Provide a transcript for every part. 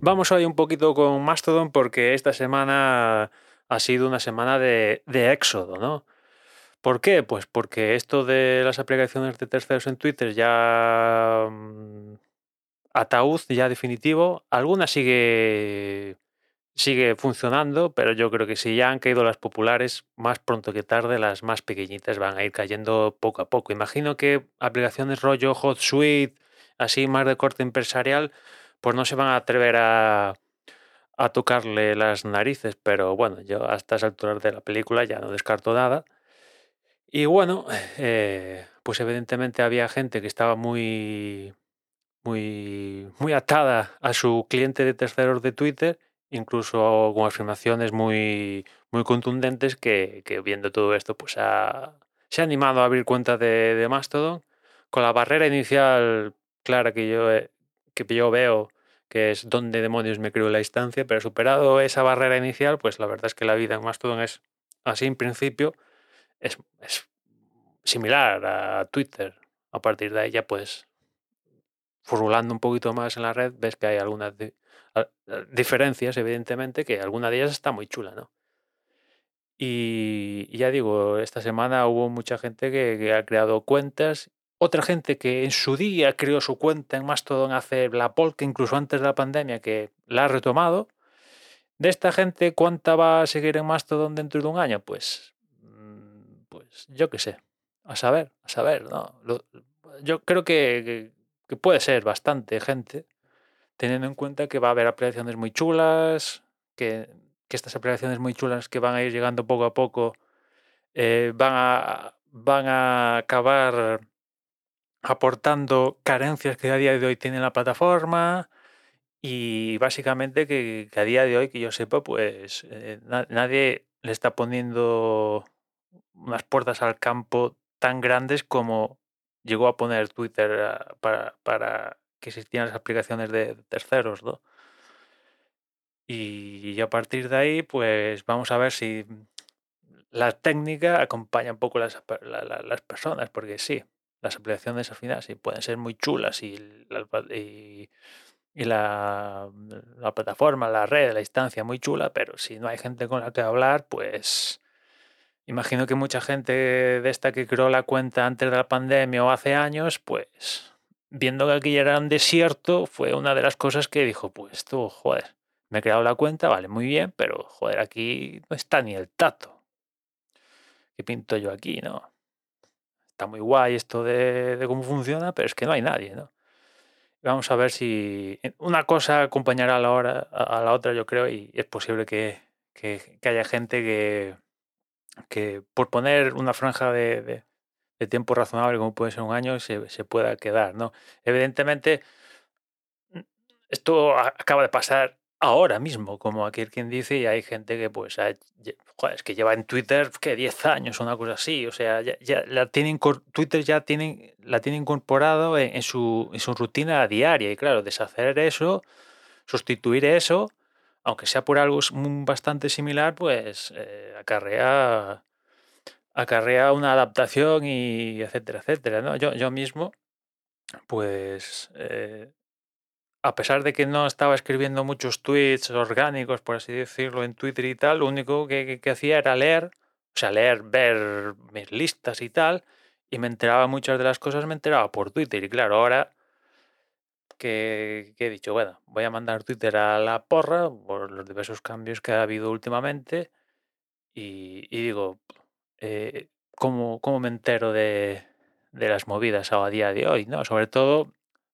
Vamos hoy un poquito con Mastodon porque esta semana ha sido una semana de, éxodo, ¿no? ¿Por qué? Pues porque esto de las aplicaciones de terceros en Twitter ya mm, ataúd ya definitivo. Alguna sigue sigue funcionando, pero yo creo que si ya han caído las populares, más pronto que tarde las más pequeñitas van a ir cayendo poco a poco. Imagino que aplicaciones rollo Hot Suite, así más de corte empresarial, pues no se van a atrever a, a tocarle las narices, pero bueno, yo a estas alturas de la película ya no descarto nada. Y bueno, eh, pues evidentemente había gente que estaba muy, muy, muy atada a su cliente de terceros de Twitter, incluso con afirmaciones muy, muy contundentes que, que viendo todo esto, pues ha, se ha animado a abrir cuenta de, de Mastodon con la barrera inicial clara que yo, he- que yo veo que es dónde demonios me creo la instancia, pero superado esa barrera inicial, pues la verdad es que la vida en Mastodon es así en principio, es, es similar a Twitter. A partir de ahí ya pues formulando un poquito más en la red, ves que hay algunas diferencias, evidentemente, que alguna de ellas está muy chula, ¿no? Y, ya digo, esta semana hubo mucha gente que ha creado cuentas, otra gente que en su día creó su cuenta en Mastodon hace la polka, incluso antes de la pandemia, que la ha retomado. De esta gente, ¿cuánta va a seguir en Mastodon dentro de un año? Pues, mm, pues yo qué sé, a saber, a saber, ¿no? Yo creo que puede ser bastante gente, teniendo en cuenta que va a haber aplicaciones muy chulas, que, que estas aplicaciones muy chulas que van a ir llegando poco a poco eh, van, a, van a acabar aportando carencias que a día de hoy tiene la plataforma y básicamente que, a día de hoy, que yo sepa, pues eh, na- nadie le está poniendo unas puertas al campo tan grandes como llegó a poner Twitter ah, para, para que existieran las aplicaciones de terceros, ¿no? Y a partir de ahí, pues vamos a ver si la técnica acompaña un poco las, las personas, porque sí, las aplicaciones al final sí pueden ser muy chulas y, la, la plataforma, la red, la instancia muy chula, pero si no hay gente con la que hablar, pues imagino que mucha gente de esta que creó la cuenta antes de la pandemia o hace años, pues viendo que aquí era un desierto, fue una de las cosas que dijo, pues tú, joder, me he creado la cuenta, vale, muy bien, pero joder, aquí no está ni el tato. ¿Qué pinto yo aquí, no? Está muy guay esto de, cómo funciona, pero es que no hay nadie, ¿no? Vamos a ver si una cosa acompañará a la, hora, a la otra, yo creo, y es posible que, que- haya gente que, que por poner una franja de, de- de tiempo razonable, como puede ser un año, se, se pueda quedar, ¿no? Evidentemente, esto acaba de pasar ahora mismo, como aquel quien dice, y hay gente que pues es que lleva en Twitter que 10 años o una cosa así, o sea, ya, la tienen Twitter ya tienen, la tiene incorporado en, su, en su rutina diaria, y claro, deshacer eso, sustituir eso, aunque sea por algo mm, bastante similar, pues eh, acarrea, acarrea una adaptación y etcétera, etcétera, ¿no? Yo, yo mismo, pues eh, a pesar de que no estaba escribiendo muchos tweets orgánicos, por así decirlo, en Twitter y tal, lo único que, hacía era leer, o sea, leer, ver mis listas y tal, y me enteraba muchas de las cosas, me enteraba por Twitter. Y claro, ahora que, he dicho, bueno, voy a mandar Twitter a la porra por los diversos cambios que ha habido últimamente, y, y digo, eh, ¿cómo, cómo me entero de, de las movidas a día de hoy? ¿no? Sobre todo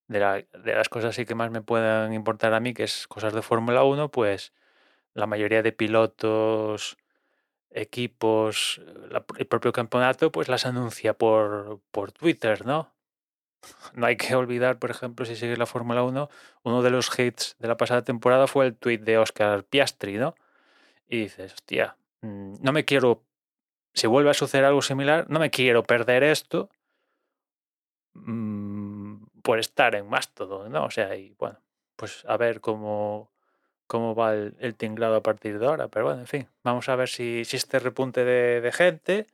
de, la- las cosas que más me puedan importar a mí, que es cosas de Fórmula 1, pues la mayoría de pilotos, equipos, el propio campeonato, pues las anuncia por, por Twitter, ¿no? No hay que olvidar, por ejemplo, si sigues la Fórmula 1, uno de los hits de la pasada temporada fue el tweet de Oscar Piastri, ¿no? Y dices, hostia, mm, no me quiero, si vuelve a suceder algo similar, no me quiero perder esto mm, por estar en Mastodon, ¿no? O sea, y bueno, pues a ver cómo, cómo va el, tinglado a partir de ahora. Pero bueno, en fin, vamos a ver si, si este repunte de, gente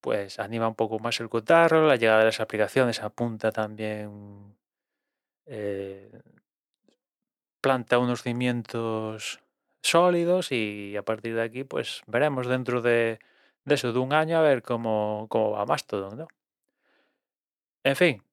pues anima un poco más el cotarro, la llegada de las aplicaciones apunta también, eh, planta unos cimientos sólidos y a partir de aquí pues veremos dentro de, de eso, de un año, a ver cómo, cómo va Mastodon, ¿no? En fin,